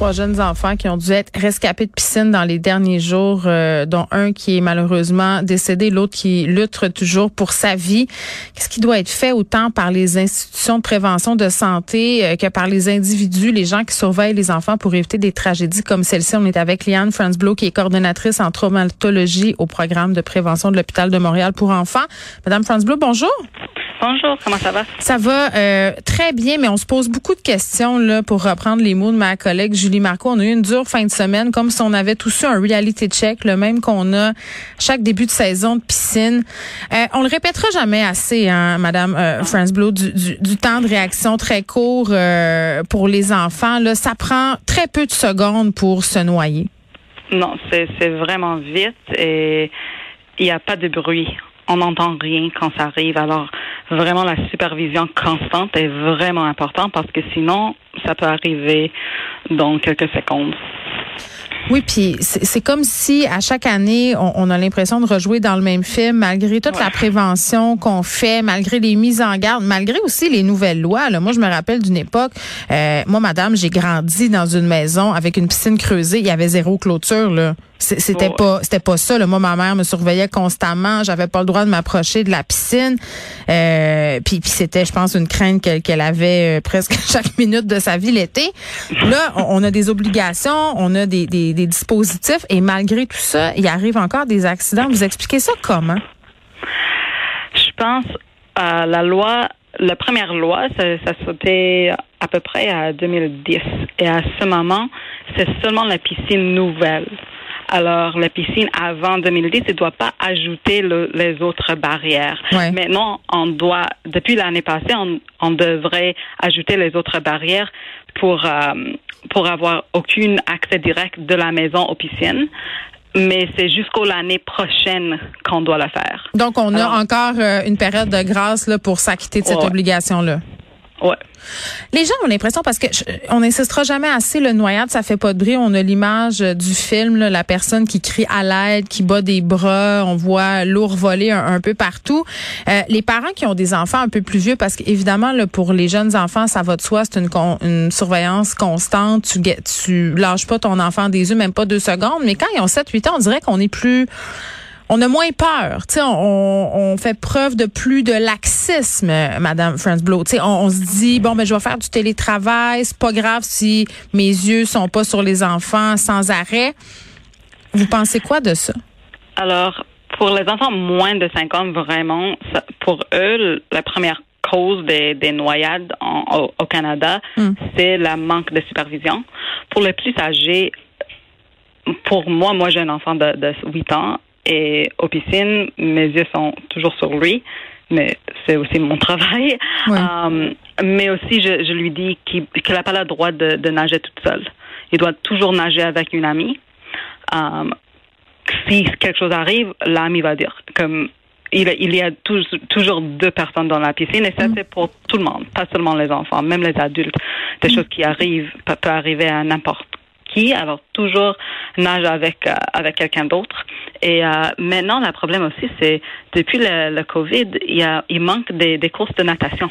Trois jeunes enfants qui ont dû être rescapés de piscine dans les derniers jours, euh, dont un qui est malheureusement décédé, l'autre qui lutte toujours pour sa vie. Qu'est-ce qui doit être fait autant par les institutions de prévention de santé euh, que par les individus, les gens qui surveillent les enfants pour éviter des tragédies comme celle-ci? On est avec Liane Fransblow, qui est coordonnatrice en traumatologie au programme de prévention de l'hôpital de Montréal pour enfants. Madame Fransblow, bonjour. Bonjour, comment ça va? Ça va euh, très bien, mais on se pose beaucoup de questions là pour reprendre les mots de ma collègue Julie Marco. On a eu une dure fin de semaine, comme si on avait tous eu un reality check, le même qu'on a chaque début de saison de piscine. Euh, on le répétera jamais assez, hein, Madame euh, France Blue, du, du, du, temps de réaction très court euh, pour les enfants. Là, ça prend très peu de secondes pour se noyer. Non, c'est vraiment vite et il n'y a pas de bruit on n'entend rien quand ça arrive. Alors, vraiment, la supervision constante est vraiment importante parce que sinon, ça peut arriver dans quelques secondes. Oui, puis c'est comme si à chaque année, on, a l'impression de rejouer dans le même film, malgré toute la prévention qu'on fait, malgré les mises en garde, malgré aussi les nouvelles lois. Là. Moi, je me rappelle d'une époque, euh, moi, madame, j'ai grandi dans une maison avec une piscine creusée, il y avait zéro clôture. là. C'était pas c'était pas ça. Là. Moi, ma mère me surveillait constamment. J'avais pas le droit de m'approcher de la piscine. Euh, puis, puis c'était, je pense, une crainte qu'elle avait euh, presque chaque minute de sa vie l'été. Là, on, a des obligations, on a des, des, des, dispositifs, et malgré tout ça, il arrive encore des accidents. Vous expliquez ça comment? Je pense à la loi. La première loi, ça, ça à peu près à 2010. Et à ce moment, c'est seulement la piscine nouvelle alors, la piscine avant 2010, ne doit pas ajouter les autres barrières. Maintenant, on doit, depuis l'année passée, on, devrait ajouter les autres barrières pour euh, pour avoir aucun accès direct de la maison aux piscines mais c'est jusqu'au l'année prochaine qu'on doit le faire. Donc, on a encore euh, une période de grâce là, pour s'acquitter de cette obligation-là. Ouais. Les gens ont l'impression parce que on n'insistera jamais assez le noyade ça fait pas de bruit. On a l'image du film la personne qui crie à l'aide qui bat des bras. On voit lourd voler un, peu partout. Euh, les parents qui ont des enfants un peu plus vieux parce qu'évidemment pour les jeunes enfants ça va de soi. C'est une, une surveillance constante. Tu tu lâches pas ton enfant des yeux même pas deux secondes. Mais quand ils ont 7 8 ans on dirait qu'on est plus on a moins peur. Tu sais, on, on, fait preuve de plus de laxisme, Madame France Blow. Tu sais, on, se dit bon, ben je vais faire du télétravail, c'est pas grave si mes yeux sont pas sur les enfants sans arrêt. Vous pensez quoi de ça? Alors, pour les enfants moins de 5 ans, vraiment, pour eux, la première cause des, des noyades au, Canada, hmm. c'est la manque de supervision. Pour les plus âgés, pour moi, moi j'ai un enfant de, de 8 ans et aux piscines, mes yeux sont toujours sur lui, mais c'est aussi mon travail. Euh, mais aussi, je, je lui dis qu'il n'a pas le droit de, de, nager toute seule. Il doit toujours nager avec une amie. Euh, si quelque chose arrive, l'ami va dire comme il, il y a toujours deux personnes dans la piscine et ça mm. c'est pour tout le monde, pas seulement les enfants, même les adultes. Des mm. choses qui arrivent peuvent arriver à n'importe qui. Alors toujours nage avec euh, avec quelqu'un d'autre. Et euh, maintenant, le problème aussi, c'est depuis le, le, Covid, il y a il manque des, des courses de natation.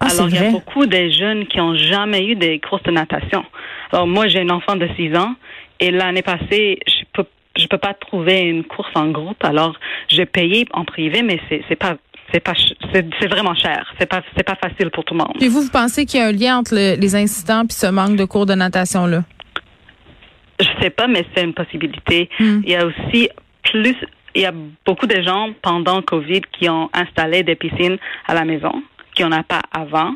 Ah, Alors il y a beaucoup de jeunes qui ont jamais eu des courses de natation. Alors moi, j'ai un enfant de 6 ans et l'année passée, je peux je peux pas trouver une course en groupe. Alors j'ai payé en privé, mais c'est c'est pas c'est pas c'est vraiment cher. C'est pas c'est pas facile pour tout le monde. Et vous, vous pensez qu'il y a un lien entre les incidents puis ce manque de cours de natation là? Je sais pas, mais c'est une possibilité. Hmm. Il y a aussi plus, il y a beaucoup de gens pendant Covid qui ont installé des piscines à la maison, qui n'en a pas avant.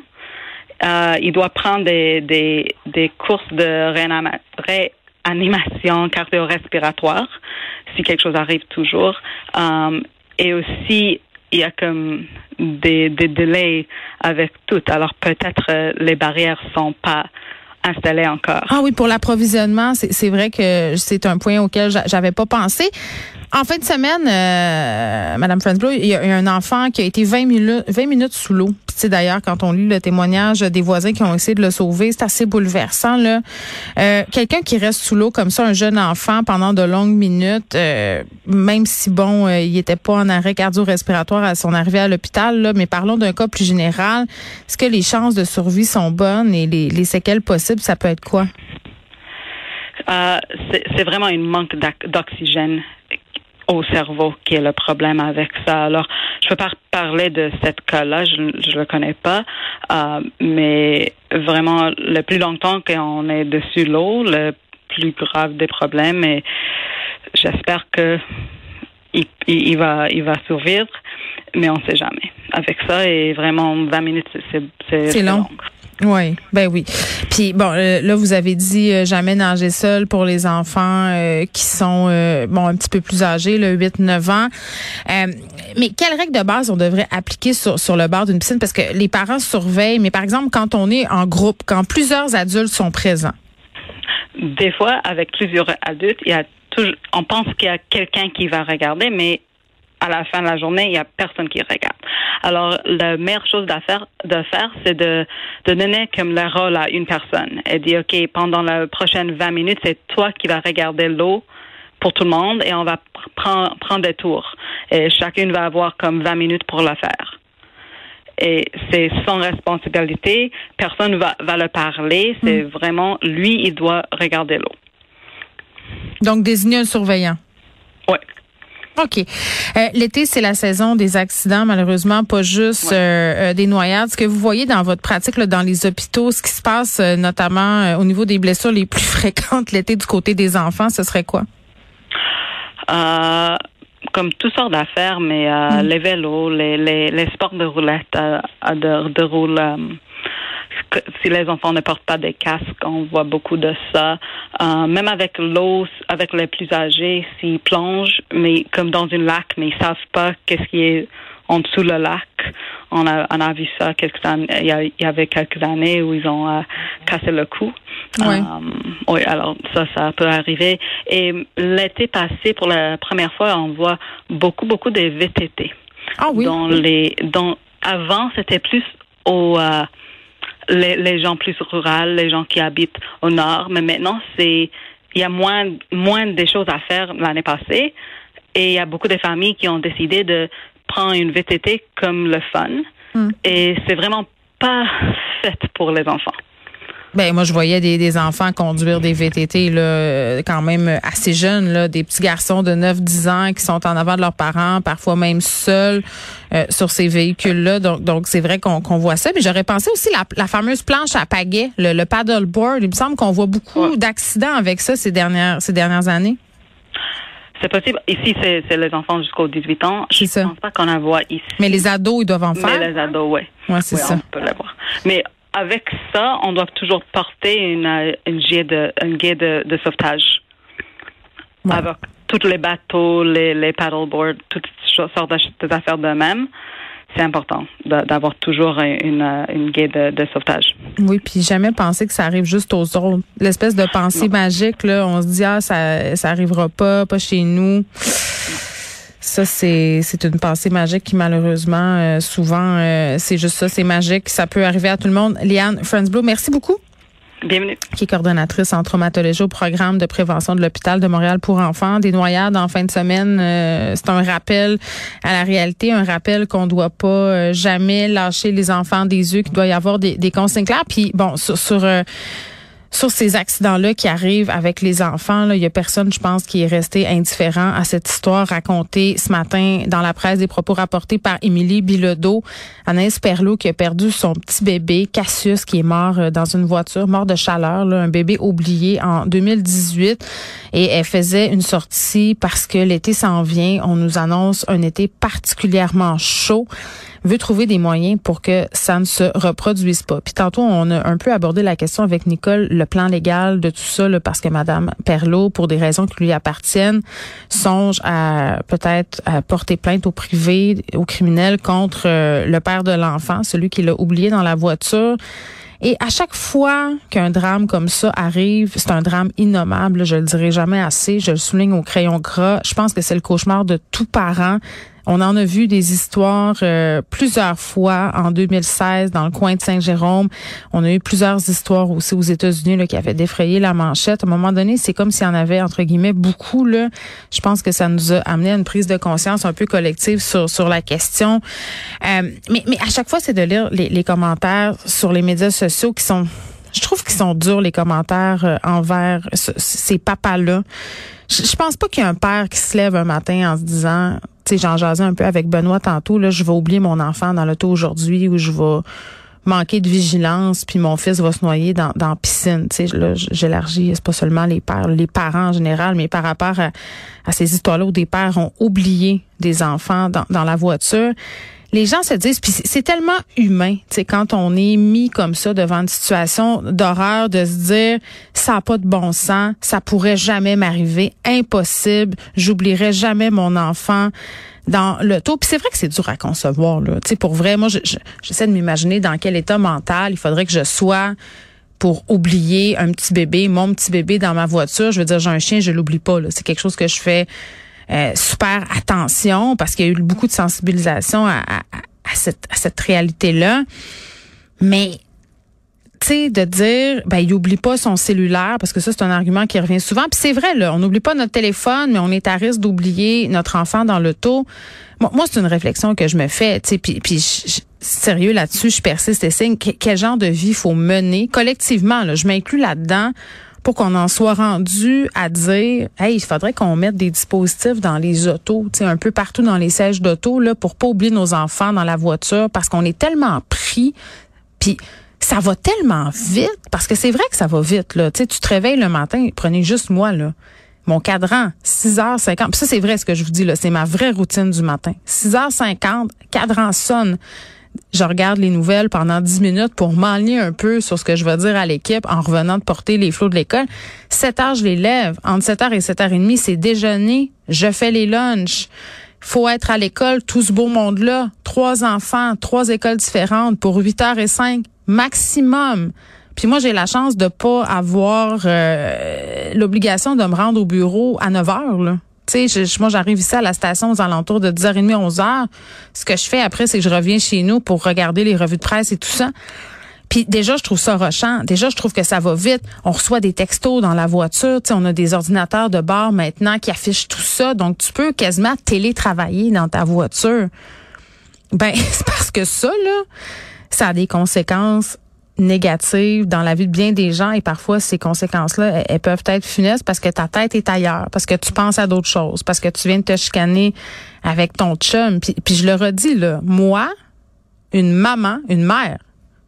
Euh, il doit prendre des, des, des courses de réanimation cardio-respiratoire si quelque chose arrive toujours. Euh, et aussi, il y a comme des, des délais avec tout. Alors peut-être euh, les barrières sont pas installé encore. Ah oui, pour l'approvisionnement, c'est vrai que c'est un point auquel j'avais pas pensé. En fin de semaine, euh, Madame Fransblow, il y a un enfant qui a été 20 minutes, 20 minutes sous l'eau. Tu sais, d'ailleurs, quand on lit le témoignage des voisins qui ont essayé de le sauver, c'est assez bouleversant. Là, euh, quelqu'un qui reste sous l'eau comme ça, un jeune enfant pendant de longues minutes, euh, même si bon, euh, il était pas en arrêt cardio-respiratoire à son arrivée à l'hôpital, là, mais parlons d'un cas plus général. Est-ce que les chances de survie sont bonnes et les, les séquelles possibles, ça peut être quoi? C'est vraiment un manque d'oxygène au cerveau qui est le problème avec ça. Alors, je peux pas parler de cette cas-là, je ne le connais pas, euh, mais vraiment, le plus longtemps qu'on est dessus l'eau, le plus grave des problèmes, et j'espère que il, il, va, il va survivre, mais on ne sait jamais. Avec ça, et vraiment, 20 minutes, c'est long. Oui, ben oui. Puis bon, euh, là vous avez dit euh, jamais nager seul pour les enfants euh, qui sont bon un petit peu plus âgés, le 8-9 ans. mais quelles règles de base on devrait appliquer sur sur le bord d'une piscine? Parce que les parents surveillent, mais par exemple quand on est en groupe, quand plusieurs adultes sont présents. Des fois, avec plusieurs adultes, il y a toujours, on pense qu'il y a quelqu'un qui va regarder, mais à la fin de la journée, il n'y a personne qui regarde. Alors, la meilleure chose à faire, de faire, c'est de, de donner comme le rôle à une personne et dire, OK, pendant la prochaine 20 minutes, c'est toi qui vas regarder l'eau pour tout le monde et on va prendre, prendre des tours. Et chacune va avoir comme 20 minutes pour le faire. Et c'est son responsabilité. Personne va, va le parler. C'est mm. vraiment, lui, il doit regarder l'eau. Donc, désigner un surveillant. Oui. OK. Euh, l'été, c'est la saison des accidents, malheureusement, pas juste euh, euh, des noyades. Ce que vous voyez dans votre pratique là, dans les hôpitaux, ce qui se passe notamment au niveau des blessures les plus fréquentes l'été du côté des enfants, ce serait quoi? comme toutes sortes d'affaires, mais mm. les vélos, les, les, les, sports de roulette, de, de roule si les enfants ne portent pas des casques, on voit beaucoup de ça. Euh, même avec l'eau, avec les plus âgés, s'ils plongent, mais comme dans une lac, mais ils savent pas qu'est-ce qui est en dessous le lac. On a, on a vu ça quelques années, il y, avait quelques années où ils ont euh, cassé le cou. Oui. Euh, oui, alors ça, ça peut arriver. Et l'été passé, pour la première fois, on voit beaucoup, beaucoup de VTT. Ah oui. Dans les, dans, avant, c'était plus au, euh, les, les, gens plus ruraux, les gens qui habitent au nord. Mais maintenant, c'est il y a moins moins des choses à faire l'année passée et il y a beaucoup de familles qui ont décidé de prendre une VTT comme le fun. Hmm. Et c'est vraiment pas fait pour les enfants. Ben moi je voyais des, des enfants conduire des VTT là quand même assez jeunes là, des petits garçons de 9 10 ans qui sont en avant de leurs parents, parfois même seuls euh, sur ces véhicules là. Donc donc c'est vrai qu'on qu'on voit ça, mais j'aurais pensé aussi la, la fameuse planche à pagaie, le, le paddleboard, il me semble qu'on voit beaucoup d'accidents avec ça ces dernières ces dernières années. C'est possible. Ici, c'est les enfants jusqu'aux 18 ans. Je ne pense pas qu'on en voit ici. Mais les ados, ils doivent en faire. Mais les ados, oui. Ouais, c'est ça. On peut l'avoir. Mais avec ça, on doit toujours porter une, euh, une guide de, une guide de, sauvetage. Avec tous les bateaux, les, les paddleboards, toutes sortes d'affaires de même. C'est important d'avoir toujours une, euh, une guide de, sauvetage. Oui, puis jamais penser que ça arrive juste aux autres. L'espèce de pensée magique, là, on se dit, ah, ça, ça arrivera pas, pas chez nous. Ça, c'est, c'est une pensée magique qui, malheureusement, euh, souvent, euh, c'est juste ça, c'est magique. Ça peut arriver à tout le monde. Liane Friendsblow, merci beaucoup. Bienvenue. Qui est coordonnatrice en traumatologie au programme de prévention de l'hôpital de Montréal pour enfants. Des noyades en fin de semaine, euh, c'est un rappel à la réalité, un rappel qu'on doit pas jamais lâcher les enfants des yeux, qu'il doit y avoir des, des consignes claires. Puis bon, sur, sur sur ces accidents-là qui arrivent avec les enfants, il y a personne, je pense, qui est resté indifférent à cette histoire racontée ce matin dans la presse, des propos rapportés par Émilie Bilodeau, Anaïs Perlot qui a perdu son petit bébé, Cassius, qui est mort euh, dans une voiture, mort de chaleur, un bébé oublié en 2018. Et elle faisait une sortie parce que l'été s'en vient. On nous annonce un été particulièrement chaud veut trouver des moyens pour que ça ne se reproduise pas. Puis tantôt, on a un peu abordé la question avec Nicole, le plan légal de tout ça, parce que Madame Perlot, pour des raisons qui lui appartiennent, songe à peut-être porter plainte au privé, au criminel contre euh, le père de l'enfant, celui qui l'a oublié dans la voiture. Et à chaque fois qu'un drame comme ça arrive, c'est un drame innommable, je le dirai jamais assez, je le souligne au crayon gras. Je pense que c'est le cauchemar de tout parent. On en a vu des histoires euh, plusieurs fois en 2016 dans le coin de Saint-Jérôme. On a eu plusieurs histoires aussi aux États-Unis qui avaient défrayé la manchette. À un moment donné, c'est comme s'il y en avait entre guillemets beaucoup. Là. Je pense que ça nous a amené à une prise de conscience un peu collective sur sur la question. Euh, mais, mais à chaque fois, c'est de lire les, commentaires sur les médias sociaux qui sont je trouve qu'ils sont durs les commentaires euh, envers ces papas-là. Je, je pense pas qu'il y a un père qui se lève un matin en se disant sais, j'en jasais un peu avec Benoît tantôt, là, je vais oublier mon enfant dans l'auto aujourd'hui ou je vais manquer de vigilance puis mon fils va se noyer dans, dans la piscine. Tu sais, là, j'élargis, c'est pas seulement les pères, les parents en général, mais par rapport à, à ces histoires-là où des pères ont oublié des enfants dans, dans la voiture les gens se disent, puis c'est tellement humain, tu quand on est mis comme ça devant une situation d'horreur, de se dire, ça n'a pas de bon sens, ça pourrait jamais m'arriver, impossible, j'oublierai jamais mon enfant dans le taux. Puis c'est vrai que c'est dur à concevoir, là. Tu pour vrai, moi, j'essaie de m'imaginer dans quel état mental il faudrait que je sois pour oublier un petit bébé, mon petit bébé dans ma voiture. Je veux dire, j'ai un chien, je l'oublie pas. C'est quelque chose que je fais euh, super attention parce qu'il y a eu beaucoup de sensibilisation à, cette, cette réalité-là. Mais tu sais, de dire, ben, il oublie pas son cellulaire, parce que ça, c'est un argument qui revient souvent. Puis c'est vrai, là, on n'oublie pas notre téléphone, mais on est à risque d'oublier notre enfant dans l'auto. Moi, moi c'est une réflexion que je me fais, tu sais, puis, puis sérieux là-dessus, je persiste et signe. Quel genre de vie faut mener collectivement, là, je m'inclus là-dedans pour qu'on en soit rendu à dire, hey, il faudrait qu'on mette des dispositifs dans les autos, un peu partout dans les sièges d'auto, là, pour pas oublier nos enfants dans la voiture, parce qu'on est tellement pris, puis ça va tellement vite, parce que c'est vrai que ça va vite, là. Tu te réveilles le matin, prenez juste moi, là. Mon cadran, 6h50. Puis ça, c'est vrai ce que je vous dis, là. C'est ma vraie routine du matin. 6h50, cadran sonne je regarde les nouvelles pendant 10 minutes pour m'enligner un peu sur ce que je vais dire à l'équipe en revenant de porter les flots de l'école. 7 heures, je les lève. Entre 7 heures et 7 heures et demie, c'est déjeuner. Je fais les lunchs. Faut être à l'école, tout ce beau monde-là. Trois enfants, trois écoles différentes pour 8 heures et 5 maximum. Puis moi, j'ai la chance de pas avoir euh, l'obligation de me rendre au bureau à 9 heures. Là moi, j'arrive ici à la station aux alentours de 10h30, 11h. Ce que je fais après, c'est que je reviens chez nous pour regarder les revues de presse et tout ça. Puis déjà, je trouve ça rochant. Déjà, je trouve que ça va vite. On reçoit des textos dans la voiture. on a des ordinateurs de bord maintenant qui affichent tout ça. Donc, tu peux quasiment télétravailler dans ta voiture. Ben, c'est parce que ça, là, ça a des conséquences négatives dans la vie de bien des gens et parfois ces conséquences-là, elles, peuvent être funestes parce que ta tête est ailleurs, parce que tu penses à d'autres choses, parce que tu viens de te chicaner avec ton chum. Puis, puis je le redis, là, moi, une maman, une mère,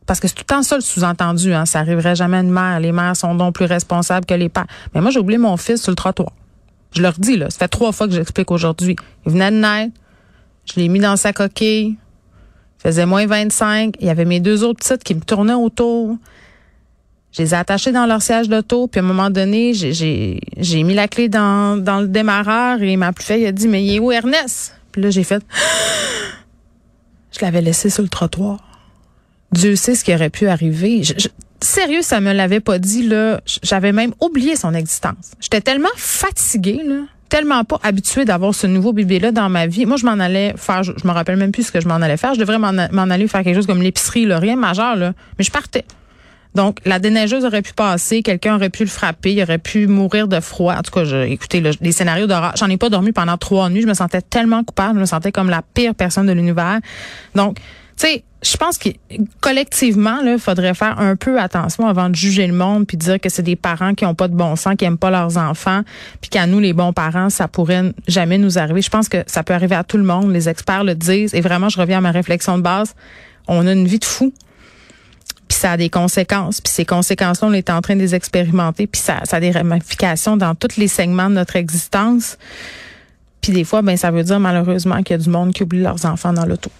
parce que c'est tout le temps ça le sous-entendu, hein, ça arriverait jamais à une mère. Les mères sont donc plus responsables que les pères. Mais moi, j'ai oublié mon fils sur le trottoir. Je leur dis, là, ça fait trois fois que j'explique aujourd'hui. Il venait de naître, je l'ai mis dans sa coquille, faisait moins 25. Il y avait mes deux autres petites qui me tournaient autour. Je les ai attachées dans leur siège d'auto, puis à un moment donné, j'ai mis la clé dans, dans le démarreur et ma plus fille a dit Mais il est où Ernest? Puis là, j'ai fait Je l'avais laissé sur le trottoir. Dieu sait ce qui aurait pu arriver. sérieux, ça me l'avait pas dit, là. J'avais même oublié son existence. J'étais tellement fatiguée, là tellement pas habituée d'avoir ce nouveau bébé-là dans ma vie. Moi, je m'en allais faire, je, me rappelle même plus ce que je m'en allais faire. Je devrais m'en aller faire quelque chose comme l'épicerie, là, rien majeur, là. Mais je partais. Donc, la déneigeuse aurait pu passer, quelqu'un aurait pu le frapper, il aurait pu mourir de froid. En tout cas, je, écoutez, les scénarios d'horreur. J'en ai pas dormi pendant trois nuits. Je me sentais tellement coupable. Je me sentais comme la pire personne de l'univers. Donc, sais, je pense que collectivement, il faudrait faire un peu attention avant de juger le monde puis dire que c'est des parents qui ont pas de bon sens, qui aiment pas leurs enfants, puis qu'à nous, les bons parents, ça pourrait jamais nous arriver. Je pense que ça peut arriver à tout le monde. Les experts le disent. Et vraiment, je reviens à ma réflexion de base. On a une vie de fou. Puis ça a des conséquences. Puis ces conséquences-là, on est en train de les expérimenter. Puis ça, ça a des ramifications dans tous les segments de notre existence. Puis des fois, ben ça veut dire malheureusement qu'il y a du monde qui oublie leurs enfants dans l'auto.